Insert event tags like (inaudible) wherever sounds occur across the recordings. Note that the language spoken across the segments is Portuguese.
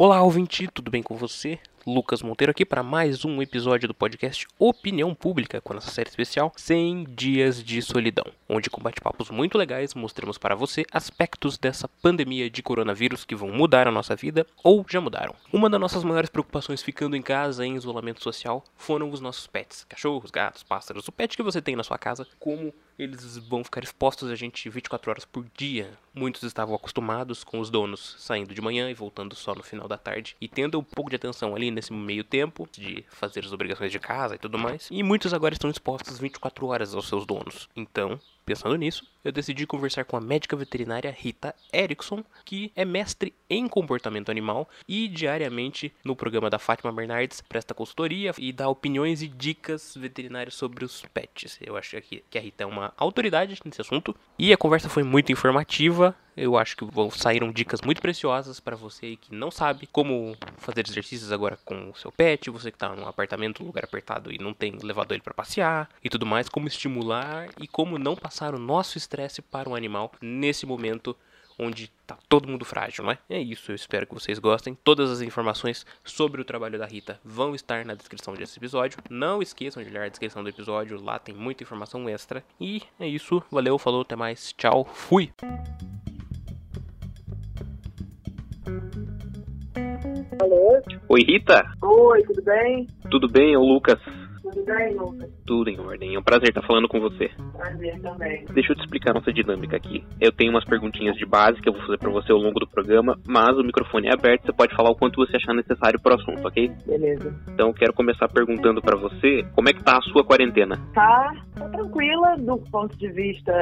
Olá, ouvinte, tudo bem com você? Lucas Monteiro aqui para mais um episódio do podcast Opinião Pública, com nossa série especial 100 Dias de Solidão, onde com bate-papos muito legais mostramos para você aspectos dessa pandemia de coronavírus que vão mudar a nossa vida ou já mudaram. Uma das nossas maiores preocupações ficando em casa em isolamento social foram os nossos pets, cachorros, gatos, pássaros, o pet que você tem na sua casa, como eles vão ficar expostos a gente 24 horas por dia. Muitos estavam acostumados com os donos saindo de manhã e voltando só no final da tarde e tendo um pouco de atenção ali nesse meio tempo de fazer as obrigações de casa e tudo mais. E muitos agora estão expostos 24 horas aos seus donos. Então, Pensando nisso, eu decidi conversar com a médica veterinária Rita Erickson, que é mestre em comportamento animal e diariamente no programa da Fátima Bernardes presta consultoria e dá opiniões e dicas veterinárias sobre os pets. Eu acho que a Rita é uma autoridade nesse assunto e a conversa foi muito informativa. Eu acho que saíram dicas muito preciosas para você que não sabe como fazer exercícios agora com o seu pet, você que está num apartamento, lugar apertado e não tem levado ele para passear e tudo mais, como estimular e como não passar o nosso estresse para o animal nesse momento onde tá todo mundo frágil, não é? É isso, eu espero que vocês gostem. Todas as informações sobre o trabalho da Rita vão estar na descrição desse episódio. Não esqueçam de olhar a descrição do episódio, lá tem muita informação extra. E é isso, valeu, falou, até mais, tchau, fui! Alô? Oi, Rita? Oi, tudo bem? Tudo bem? É o Lucas. Tudo em ordem. É um prazer estar falando com você. Prazer também. Deixa eu te explicar nossa dinâmica aqui. Eu tenho umas perguntinhas de base que eu vou fazer para você ao longo do programa, mas o microfone é aberto, você pode falar o quanto você achar necessário pro assunto, ok? Beleza. Então quero começar perguntando para você como é que tá a sua quarentena. Tá, tá tranquila do ponto de vista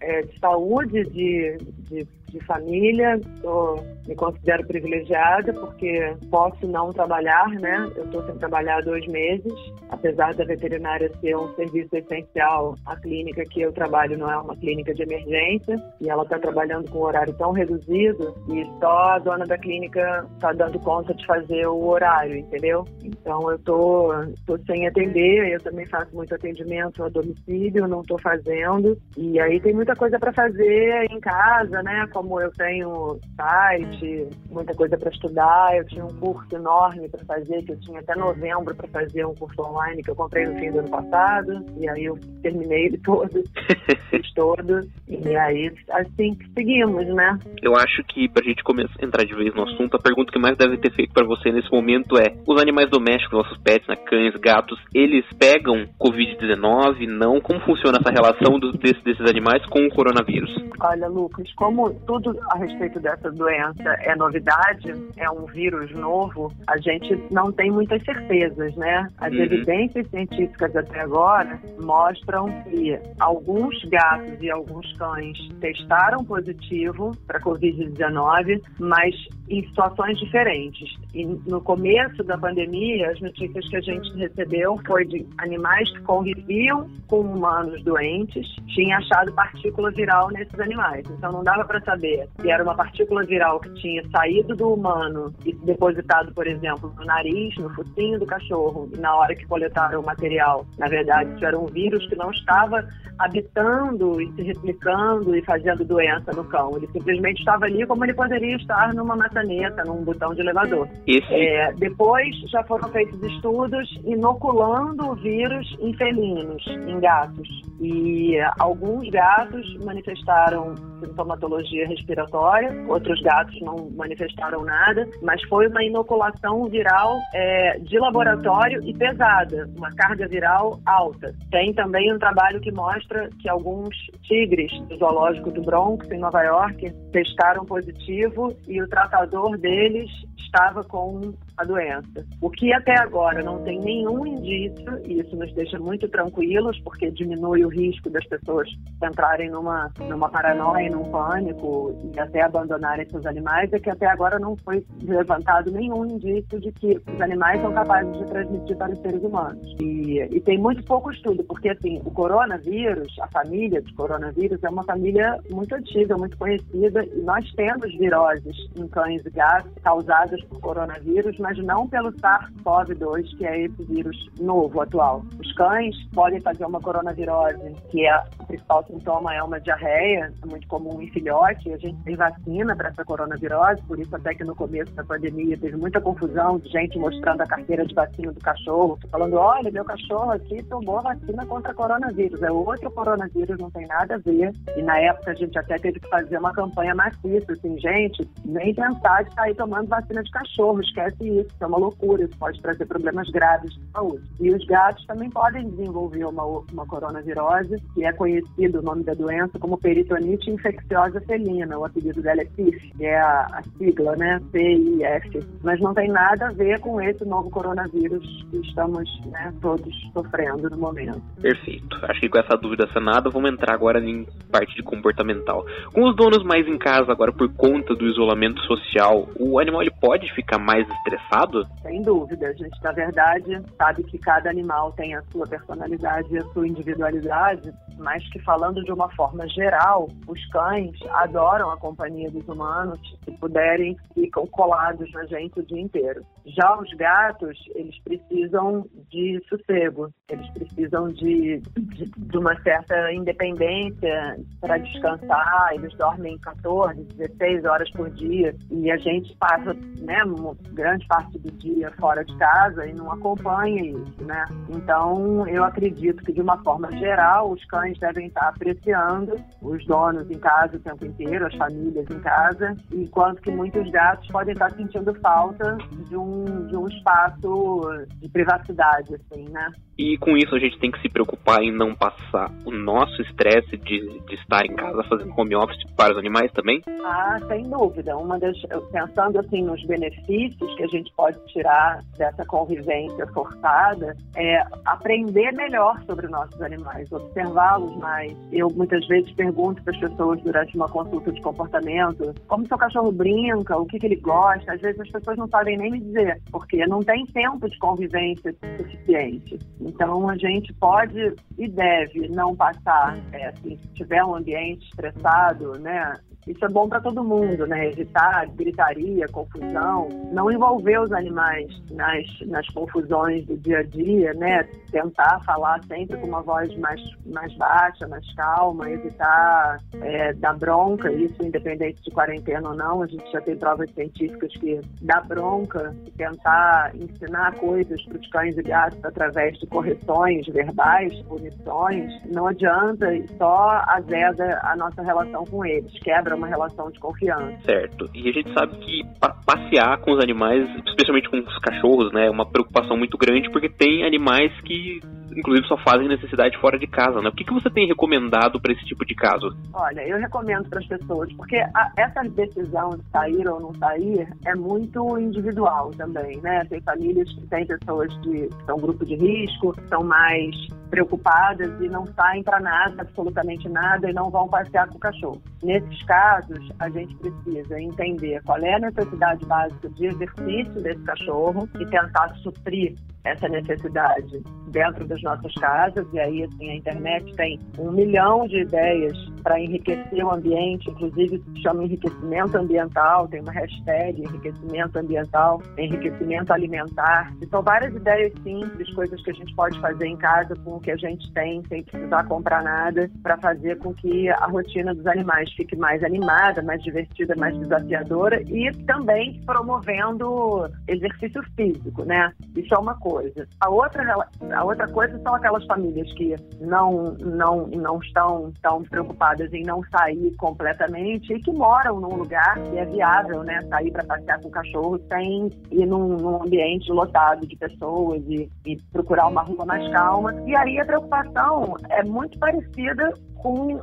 é, de saúde, de, de, de família. Tô, me considero privilegiada porque posso não trabalhar, né? Eu tô sem trabalhar há dois meses, apesar da veterinária ser um serviço essencial. A clínica que eu trabalho não é uma clínica de emergência e ela está trabalhando com um horário tão reduzido e só a dona da clínica está dando conta de fazer o horário, entendeu? Então eu tô, tô sem atender, eu também faço muito atendimento a domicílio, não estou fazendo. E aí tem muita coisa para fazer em casa, né? Como eu tenho site, muita coisa para estudar, eu tinha um curso enorme para fazer, que eu tinha até novembro para fazer um curso online que eu comprei no fim do ano passado. E aí eu terminei ele todo, (laughs) fiz todo. E aí, assim que seguimos, né? Eu acho que pra gente começar a entrar de vez no assunto, a pergunta que mais deve ter feito para você nesse momento é: os animais domésticos, nossos pets, né, cães, gatos, eles pegam Covid-19? Não? Como funciona essa relação do, desse, desses animais com o coronavírus? Olha, Lucas, como tudo a respeito dessa doença é novidade, é um vírus novo, a gente não tem muitas certezas, né? As Uhum. evidências científicas até agora mostram que alguns gatos e alguns cães testaram positivo para Covid-19, mas em situações diferentes. E no começo da pandemia, as notícias que a gente recebeu foi de animais que conviviam com humanos doentes, tinha achado partícula viral nesses animais. Então não dava para saber se era uma partícula viral que tinha saído do humano e depositado, por exemplo, no nariz, no focinho do cachorro, e na hora que coletaram o material, na verdade, isso era um vírus que não estava habitando e se replicando e fazendo doença no cão. Ele simplesmente estava ali como ele poderia estar numa maçaneta, num botão de elevador. Esse, É, depois já foram feitos estudos inoculando o vírus em felinos, em gatos. E alguns gatos manifestaram sintomatologia respiratória, outros gatos não manifestaram nada, mas foi uma inoculação viral eh, de laboratório e pesada, uma carga viral alta. Tem também um trabalho que mostra que alguns tigres do zoológico do Bronx, em Nova York, testaram positivo e o tratador deles estava com a doença. O que até agora não tem nenhum indício, e isso nos deixa muito tranquilos, porque diminui o risco das pessoas entrarem numa, numa paranoia, num pânico e até abandonarem seus animais, é que até agora não foi levantado nenhum indício de que os animais são capazes de transmitir para os seres humanos. E, e tem muito pouco estudo, porque assim, o coronavírus, a família de coronavírus, é uma família muito antiga, muito conhecida, e nós temos viroses em cães e gatos causadas por coronavírus mas não pelo SARS-CoV-2, que é esse vírus novo, atual. Os cães podem fazer uma coronavirose, que é o principal sintoma é uma diarreia, é muito comum em filhote, a gente tem vacina para essa coronavirose, por isso até que no começo da pandemia teve muita confusão de gente mostrando a carteira de vacina do cachorro, falando, olha, meu cachorro aqui tomou vacina contra coronavírus, é outro coronavírus, não tem nada a ver. E na época a gente até teve que fazer uma campanha maciça, assim, gente, nem pensar de sair tomando vacina de cachorro, esquece isso, é uma loucura, isso pode trazer problemas graves de saúde. E os gatos também podem desenvolver uma, uma coronavirose, que é conhecido o nome da doença como peritonite infecciosa felina, o apelido dela é PIF, que é a, a sigla, né, PIF. Mas não tem nada a ver com esse novo coronavírus que estamos né, todos sofrendo no momento. Perfeito. Acho que com essa dúvida sanada, vamos entrar agora em parte de comportamental. Com os donos mais em casa agora por conta do isolamento social, o animal ele pode ficar mais estressado? Sem dúvida. A gente, na verdade, sabe que cada animal tem a sua personalidade e a sua individualidade, mas que falando de uma forma geral, os cães adoram a companhia dos humanos, se puderem, ficam colados na gente o dia inteiro. Já os gatos, eles precisam de sossego, eles precisam de, de, de uma certa independência para descansar, eles dormem 14, 16 horas por dia e a gente passa né, grande parte do dia fora de casa e não acompanha isso, né? Então, eu acredito que de uma forma geral, os cães devem estar apreciando os donos em casa o tempo inteiro, as famílias em casa, enquanto que muitos gatos podem estar sentindo falta de um, de um espaço de privacidade, assim, né? E com isso a gente tem que se preocupar em não passar o nosso estresse de, de estar em casa fazendo home office para os animais também? Ah, sem dúvida. Uma das, pensando assim nos benefícios que a gente pode tirar dessa convivência forçada, é aprender melhor sobre nossos animais, observá-los mais. Eu muitas vezes pergunto para as pessoas durante uma consulta de comportamento como seu cachorro brinca, o que, que ele gosta. Às vezes as pessoas não sabem nem me dizer, porque não tem tempo de convivência suficiente. Então, a gente pode e deve não passar, é, assim, se tiver um ambiente estressado, né, isso é bom para todo mundo, né? Evitar gritaria, confusão, não envolver os animais nas, nas confusões do dia a dia, né? Tentar falar sempre com uma voz mais, mais baixa, mais calma, evitar é, dar bronca, isso independente de quarentena ou não. A gente já tem provas científicas que dar bronca tentar ensinar coisas para os cães e gatos através de correções verbais, punições, não adianta só azeda a nossa relação com eles, quebra uma relação de confiança. Certo. E a gente sabe que passear com os animais, especialmente com os cachorros, né, é uma preocupação muito grande porque tem animais que inclusive só fazem necessidade fora de casa, né? O que, que você tem recomendado para esse tipo de caso? Olha, eu recomendo para as pessoas, porque a, essa decisão de sair ou não sair é muito individual também, né? Tem famílias que têm pessoas que são grupo de risco, são mais preocupadas e não saem para nada, absolutamente nada, e não vão passear com o cachorro. Nesses casos, a gente precisa entender qual é a necessidade básica de exercício desse cachorro e tentar suprir essa necessidade dentro das nossas casas. E aí, assim, a internet tem um milhão de ideias para enriquecer o ambiente, inclusive se chama enriquecimento ambiental, tem uma hashtag enriquecimento ambiental, enriquecimento alimentar. E são várias ideias simples, coisas que a gente pode fazer em casa com o que a gente tem, sem precisar comprar nada, para fazer com que a rotina dos animais fique mais animada, mais divertida, mais desafiadora e também promovendo exercício físico, né? Isso é uma coisa coisa. A outra, a outra coisa são aquelas famílias que não, não, não estão tão preocupadas em não sair completamente e que moram num lugar que é viável, né? Sair para passear com o cachorro sem ir num, num ambiente lotado de pessoas e, e procurar uma rua mais calma. E aí a preocupação é muito parecida com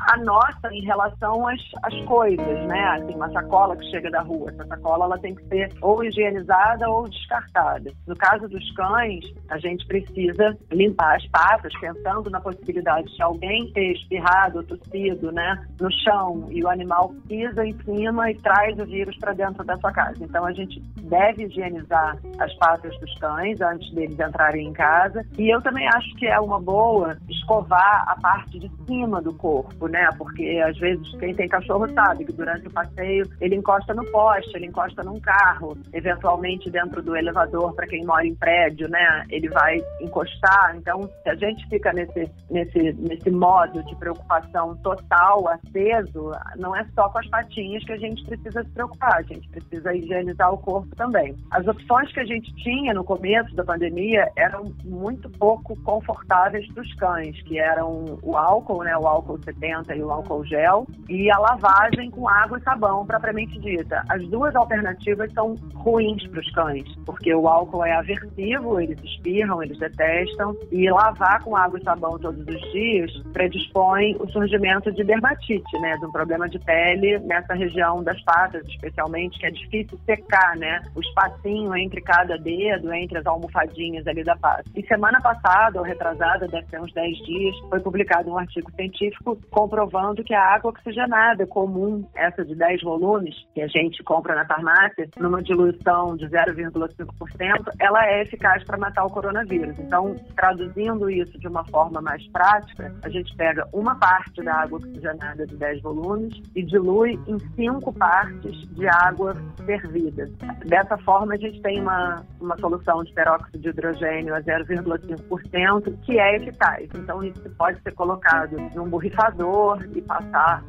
a nossa em relação às, às coisas, né? Assim, uma sacola que chega da rua, essa sacola ela tem que ser ou higienizada ou descartada. No caso dos os cães, a gente precisa limpar as patas, pensando na possibilidade de alguém ter espirrado tossido né, no chão e o animal pisa em cima e traz o vírus para dentro da sua casa. Então a gente deve higienizar as patas dos cães antes deles entrarem em casa. E eu também acho que é uma boa escovar a parte de cima do corpo, né? Porque às vezes quem tem cachorro sabe que durante o passeio ele encosta no poste, ele encosta num carro, eventualmente dentro do elevador para quem mora em prédio, né? Ele vai encostar. Então, se a gente fica nesse nesse nesse modo de preocupação total, aceso, não é só com as patinhas que a gente precisa se preocupar, a gente precisa higienizar o corpo também. As opções que a gente tinha no começo da pandemia eram muito pouco confortáveis para os cães, que eram o álcool, né, o álcool 70 e o álcool gel, e a lavagem com água e sabão, propriamente dita. As duas alternativas são ruins para os cães, porque o álcool é aversivo, eles espirram, eles detestam, e lavar com água e sabão todos os dias predispõe o surgimento de dermatite, né, de um problema de pele nessa região das patas, especialmente, que é difícil secar, né, o espacinho entre cada dedo, entre as almofadinhas ali da pata. E semana passada, ou retrasada, deve ter uns 10 dias, foi publicado um artigo científico comprovando que a água oxigenada comum, essa de 10 volumes, que a gente compra na farmácia, numa diluição de 0,5%, ela é eficaz para matar o coronavírus. Então, traduzindo isso de uma forma mais prática, a gente pega uma parte da água oxigenada de 10 volumes e dilui em cinco partes de água fervida. Dessa forma, a gente tem uma, uma solução de peróxido de hidrogênio a 0,5%, que é eficaz. Então, isso pode ser colocado num borrifador e passar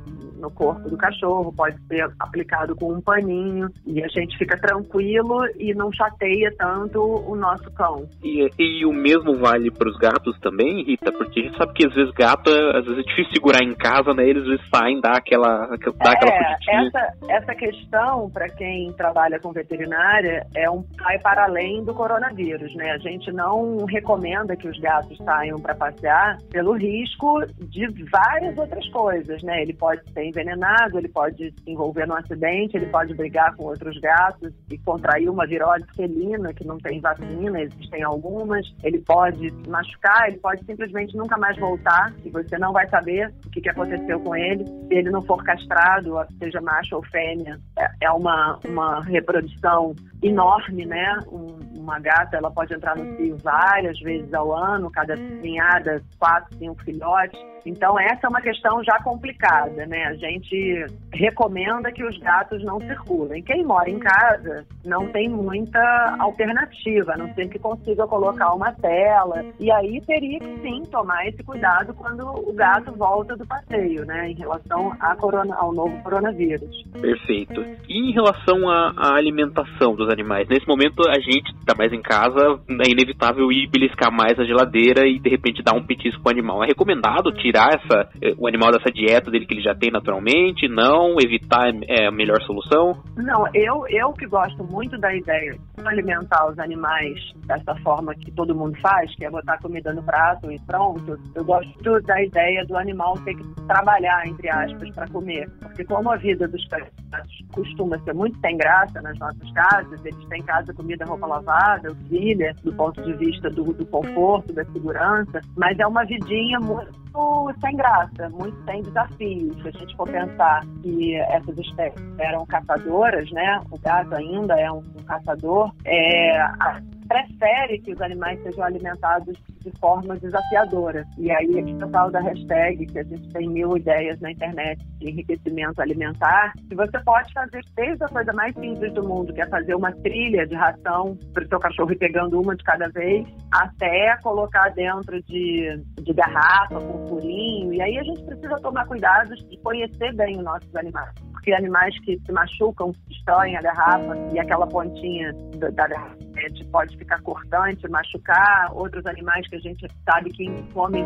no corpo do cachorro, pode ser aplicado com um paninho e a gente fica tranquilo e não chateia tanto o nosso cão. E, e o mesmo vale para os gatos também, Rita? Porque a gente sabe que às vezes gato, é, às vezes é difícil segurar em casa, né? Eles saem, dá aquela, dá aquela é, essa, essa questão, para quem trabalha com veterinária, é um vai para além do coronavírus, né? A gente não recomenda que os gatos saiam para passear pelo risco de várias outras coisas, né? Ele pode ser envenenado, ele pode se envolver num acidente, ele pode brigar com outros gatos e contrair uma virose felina que não tem vacina, existem algumas. Ele pode se machucar, ele pode simplesmente nunca mais voltar e você não vai saber o que, que aconteceu com ele se ele não for castrado, seja macho ou fêmea. É, é uma, uma reprodução enorme, né? Um, uma gata ela pode entrar no cio várias vezes ao ano, cada ninhada, quatro, cinco filhotes. Então essa é uma questão já complicada, né? A gente recomenda que os gatos não circulem. Quem mora em casa não tem muita alternativa, a não ser que consiga colocar uma tela. E aí teria que sim tomar esse cuidado quando o gato volta do passeio, né? Em relação corona, ao novo coronavírus. Perfeito. E em relação à, à alimentação dos animais, nesse momento a gente está mais em casa, é inevitável ir beliscar mais a geladeira e de repente dar um petisco pro animal. É recomendado tirar essa, eh, o animal dessa dieta dele que ele já tem naturalmente? Não? Evitar é a melhor solução? Não, eu, eu que gosto muito da ideia de alimentar os animais dessa forma que todo mundo faz, que é botar comida no prato e pronto, eu gosto da ideia do animal ter que trabalhar, entre aspas, para comer. Porque como a vida dos cães costuma ser muito sem graça nas nossas casas, eles têm casa, comida, roupa lavada, auxilia, do ponto de vista do, do conforto, da segurança, mas é uma vidinha muito sem graça, muito sem desafios. Se a gente for pensar que essas espécies eram caçadoras, né? O gato ainda é um, um caçador, é, a, prefere que os animais sejam alimentados de forma desafiadora. E aí, aqui no tal da hashtag, que a gente tem mil ideias na internet de enriquecimento alimentar, que você pode fazer desde a coisa mais simples do mundo, que é fazer uma trilha de ração para o seu cachorro ir pegando uma de cada vez, até colocar dentro de, de garrafa, com furinho. E aí a gente precisa tomar cuidado de conhecer bem os nossos animais porque animais que se machucam, destroem a garrafa e aquela pontinha da, garrafa pode ficar cortante, machucar. Outros animais que a gente sabe que comem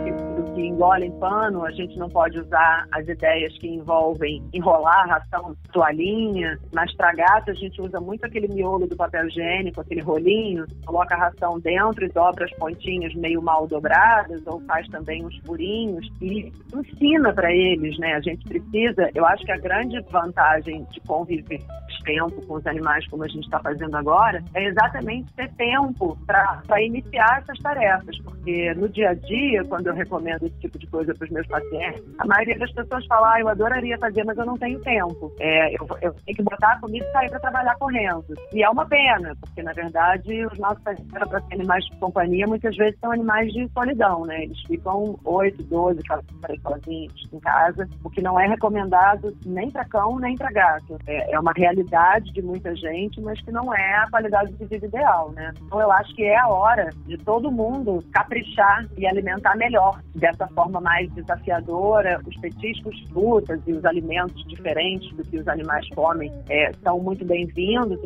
que engolem pano, a gente não pode usar as ideias que envolvem enrolar ração toalhinha. Mas para gato a gente usa muito aquele miolo do papel higiênico, aquele rolinho, coloca a ração dentro e dobra as pontinhas meio mal dobradas ou faz também uns furinhos e ensina para eles, né? A gente precisa, eu acho que a grande vantagem de conviver tempo com os animais como a gente está fazendo agora é exatamente ter tempo para iniciar essas tarefas, porque no dia a dia, quando eu recomendo esse tipo de coisa para os meus pacientes, a maioria das pessoas fala, ah, eu adoraria fazer, mas eu não tenho tempo. É, eu, eu tenho que botar a comida e sair para trabalhar correndo. E é uma pena, porque na verdade os nossos pacientes para ser animais de companhia muitas vezes são animais de solidão, né? Eles ficam 8, 12, 14 sozinhos em casa, o que não é recomendado nem para cão nem para gato. É, é uma realidade de muita gente, mas que não é a qualidade de vida ideal, né? Então eu acho que é a hora de todo mundo caprichar e alimentar melhor, dessa forma mais desafiadora. Os petiscos, frutas e os alimentos diferentes do que os animais comem é, são muito bem-vindos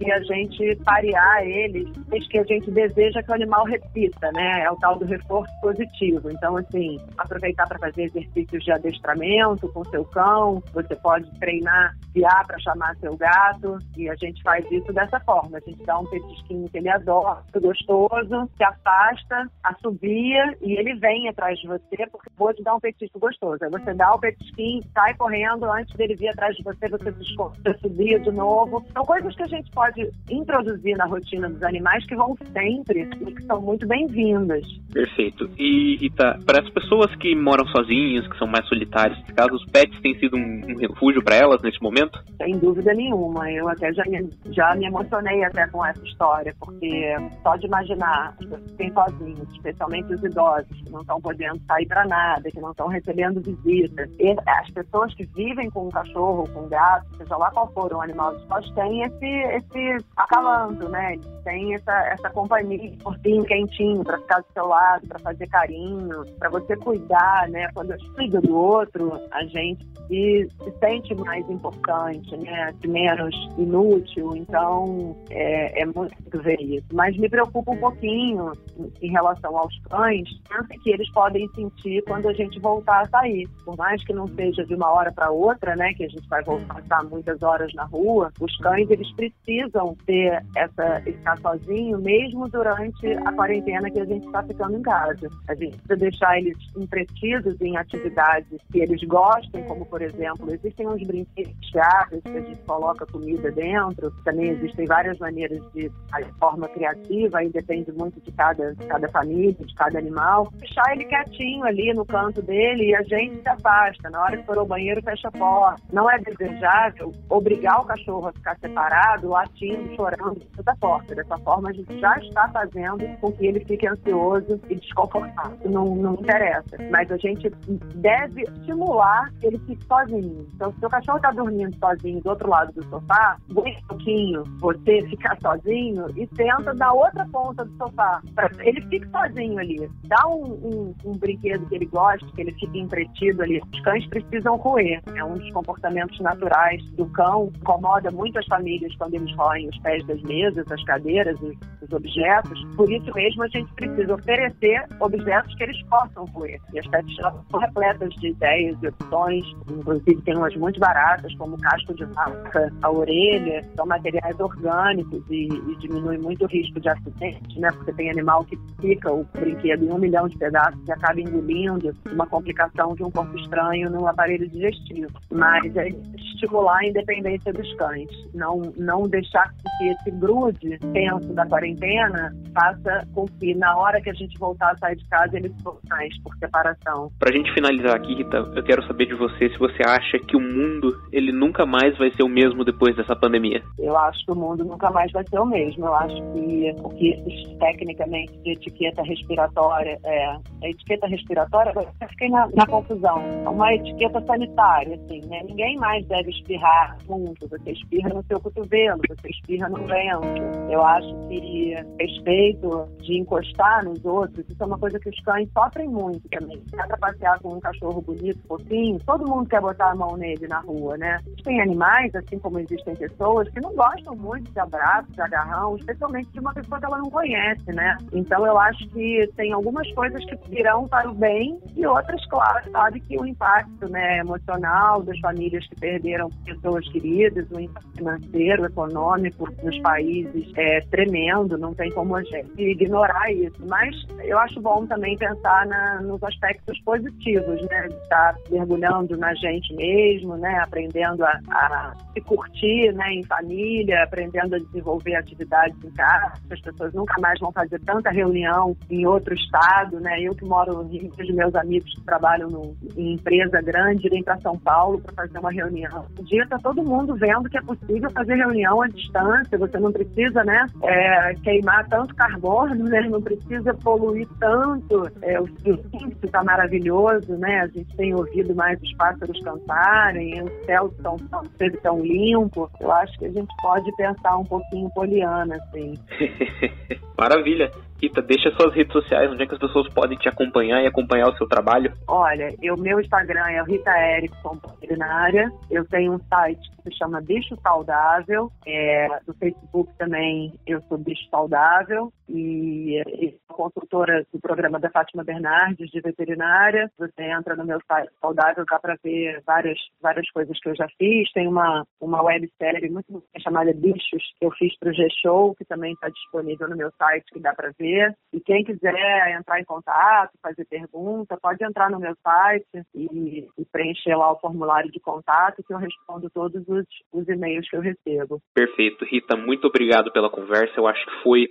e a gente parear eles, desde que a gente deseja que o animal repita, né? É o tal do reforço positivo. Então, assim, aproveitar para fazer exercícios de adestramento com seu cão, você pode treinar, guiar para chamar seu gato, e a gente faz isso dessa forma. A gente dá um petisquinho que ele adora, gostoso, se afasta, assobia e ele vem atrás de você, porque vou te dar um petisco gostoso. Aí você dá o petisquinho, sai correndo, antes dele vir atrás de você, você, você subia de novo. São coisas que a gente pode introduzir na rotina dos animais que vão sempre e que são muito bem-vindas. Perfeito. E, Rita, para as pessoas que moram sozinhas, que são mais solitárias, caso os pets têm sido um, um refúgio para elas nesse momento? Sem dúvida nenhuma. Eu até já me, já me emocionei até com essa história, porque só de imaginar as pessoas que têm sozinhos, especialmente os idosos, que não estão podendo sair para nada, que não estão recebendo visitas, as pessoas que vivem com um cachorro, com um gato, seja lá qual for um animal de nós, têm esse, esse acalanto, né? Tem essa, essa companhia, portinho quentinho para ficar do seu lado, para fazer carinho, para você cuidar, né? Quando a gente cuida do outro, a gente se, se sente mais importante, né? Menos inútil. Então, é, é muito ver isso. Mas me preocupa um pouquinho em relação aos cães, tanto que eles podem sentir quando a gente voltar a sair. Por mais que não seja de uma hora para outra, né? Que a gente vai voltar a estar muitas horas na rua, os cães, eles precisam ter essa, estar sozinho, mesmo durante a quarentena que a gente está ficando em casa. A gente precisa deixar eles entretidos em atividades que eles gostem, como, por exemplo, existem uns brinquedos que a gente coloca comida dentro, também existem várias maneiras de, forma criativa, aí depende muito de cada, de cada família, de cada animal. Deixar ele quietinho ali no canto dele e a gente se afasta. Na hora que for ao banheiro, fecha a porta. Não é desejável obrigar o cachorro a ficar separado, latindo, chorando da porta. Dessa forma, a gente já está fazendo com que ele fique ansioso e desconfortável. Não, não interessa. Mas a gente deve estimular que ele fique sozinho. Então, se o cachorro está dormindo sozinho do outro lado do sofá, aguenta um pouquinho você ficar sozinho e tenta da outra ponta do sofá. Ele fique sozinho ali. Dá um, um, um brinquedo que ele goste, que ele fique entretido ali. Os cães precisam roer. É um dos comportamentos naturais do cão. Incomoda muito as famílias quando eles roem os pés das mesas, as cadeiras, os, os objetos. Por isso mesmo, a gente precisa oferecer objetos que eles possam roer. E as pet são repletas de ideias e opções. Inclusive, tem umas muito baratas, como casco de vaca, a orelha. São materiais orgânicos e, e diminui muito o risco de acidente, né? Porque tem animal que pica o brinquedo em um milhão de pedaços e acaba engolindo uma complicação de um corpo estranho no aparelho digestivo. Mas é estimular a independência dos cães. Não, não deixar que esse grude tenso da quarentena faça com que na hora que a gente voltar a sair de casa eles mais por separação. Pra gente finalizar aqui, Rita, eu quero saber de você se você acha que o mundo ele nunca mais vai ser o mesmo depois dessa pandemia. Eu acho que o mundo nunca mais vai ser o mesmo. Eu acho que o que tecnicamente de etiqueta respiratória é a etiqueta respiratória, eu fiquei na, na confusão. É uma etiqueta sanitária, assim, né? Ninguém mais deve espirrar junto. Você espirra no seu cotovelo, você espirra no vento. Eu acho que respeito de encostar nos outros, isso é uma coisa que os cães sofrem muito também. Dá pra passear com um cachorro bonito, fofinho, todo mundo quer botar a mão nele na rua, né? Tem animais, assim como existem pessoas, que não gostam muito de abraço, de agarrão, especialmente de uma pessoa que ela não conhece, né? Então eu acho que tem algumas coisas que virão para o bem e outras, claro, sabe que o impacto né, emocional das famílias que perderam pessoas queridas, o impacto financeiro, econômico nos países é tremendo, não tem como a gente ignorar isso. Mas eu acho bom também pensar na, nos aspectos positivos, né? De estar mergulhando na gente mesmo, né? Aprendendo a, a se curtir, né? Em família, aprendendo a desenvolver atividades em casa, as pessoas nunca mais vão fazer tanta reunião em outro estado, né? Eu que moro no Rio, vejo meus amigos que trabalham no, em empresa grande, irem para São Paulo para fazer uma reunião. Um dia está todo mundo vendo que é possível fazer reunião à distância, você não precisa, né, é, queimar tanto carbono, né? Não precisa poluir tanto. É, o silêncio está maravilhoso, né? A gente tem ouvido mais os pássaros cantarem, o céu tão, tão, tão limpo. Eu acho que a gente pode pensar um pouquinho poliana, assim. (laughs) Maravilha. Rita, deixa suas redes sociais, onde é que as pessoas podem te acompanhar e acompanhar o seu trabalho? Olha, o meu Instagram é Rita Erickson Veterinária. Eu tenho um site que se chama Bicho Saudável. É, do Facebook também eu sou Bicho Saudável. E, e sou consultora do programa da Fátima Bernardes de veterinária. Você entra no meu site Saudável, dá para ver várias, várias coisas que eu já fiz. Tem uma, uma websérie muito chamada Bichos que eu fiz para o G-Show, que também está disponível no meu site, que dá para ver e quem quiser entrar em contato, fazer pergunta, pode entrar no meu site e, e preencher lá o formulário de contato que eu respondo todos os, os e-mails que eu recebo. Perfeito. Rita, muito obrigado pela conversa. Eu acho que foi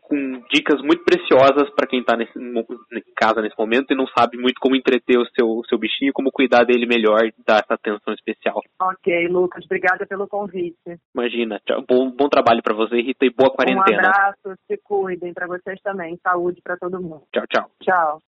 com dicas muito preciosas para quem está em casa nesse momento e não sabe muito como entreter o seu, o seu bichinho, como cuidar dele melhor dar essa atenção especial. Ok, Lucas, obrigada pelo convite. Imagina. Bom, bom trabalho para você, Rita, e boa quarentena. Um abraço, se cuidem para vocês também. Saúde para todo mundo. Tchau, tchau. Tchau.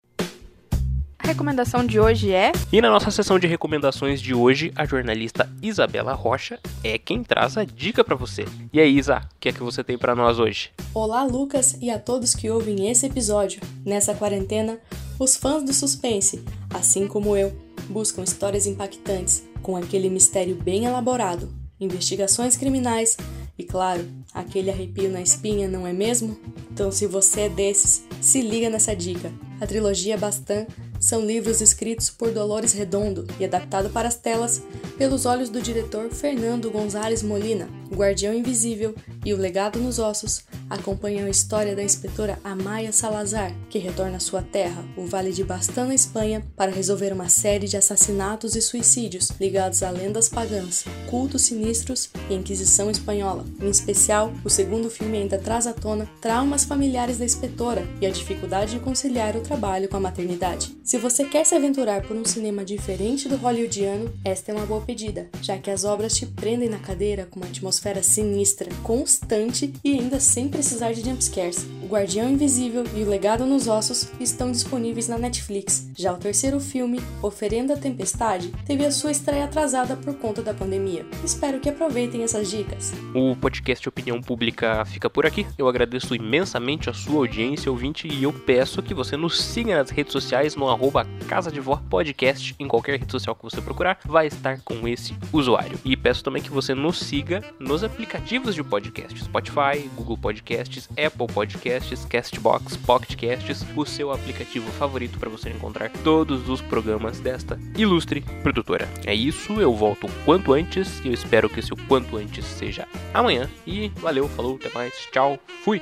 A recomendação de hoje é. E na nossa sessão de recomendações de hoje, a jornalista Isabela Rocha é quem traz a dica para você. E aí, Isa, o que é que você tem para nós hoje? Olá, Lucas, e a todos que ouvem esse episódio. Nessa quarentena, os fãs do suspense, assim como eu, buscam histórias impactantes, com aquele mistério bem elaborado, investigações criminais e, claro, aquele arrepio na espinha, não é mesmo? Então, se você é desses, se liga nessa dica. A trilogia Bastan são livros escritos por Dolores Redondo e adaptado para as telas pelos olhos do diretor Fernando Gonzalez Molina. Guardião Invisível e O Legado nos Ossos acompanham a história da inspetora Amaya Salazar, que retorna à sua terra, o Vale de Bastan, na Espanha, para resolver uma série de assassinatos e suicídios ligados a lendas pagãs, cultos sinistros e Inquisição espanhola. Em especial, o segundo filme ainda traz à tona traumas familiares da inspetora e a dificuldade de conciliar o trabalho com a maternidade. Se você quer se aventurar por um cinema diferente do hollywoodiano, esta é uma boa pedida, já que as obras te prendem na cadeira com uma atmosfera sinistra, constante e ainda sem precisar de jumpscares. O Guardião Invisível e O Legado nos Ossos estão disponíveis na Netflix. Já o terceiro filme, Oferenda Tempestade, teve a sua estreia atrasada por conta da pandemia. Espero que aproveitem essas dicas. O podcast Opinião Pública fica por aqui. Eu agradeço imensamente a sua audiência, ouvinte, e eu peço que você nos siga nas redes sociais no arroba Casa de Vó Podcast, em qualquer rede social que você procurar, vai estar com esse usuário. E peço também que você nos siga nos aplicativos de podcast, Spotify, Google Podcasts, Apple Podcasts, Castbox, Pocketcasts, o seu aplicativo favorito para você encontrar todos os programas desta ilustre produtora. É isso, eu volto o quanto antes e eu espero que esse o quanto antes seja amanhã. E valeu, falou, até mais, tchau, fui!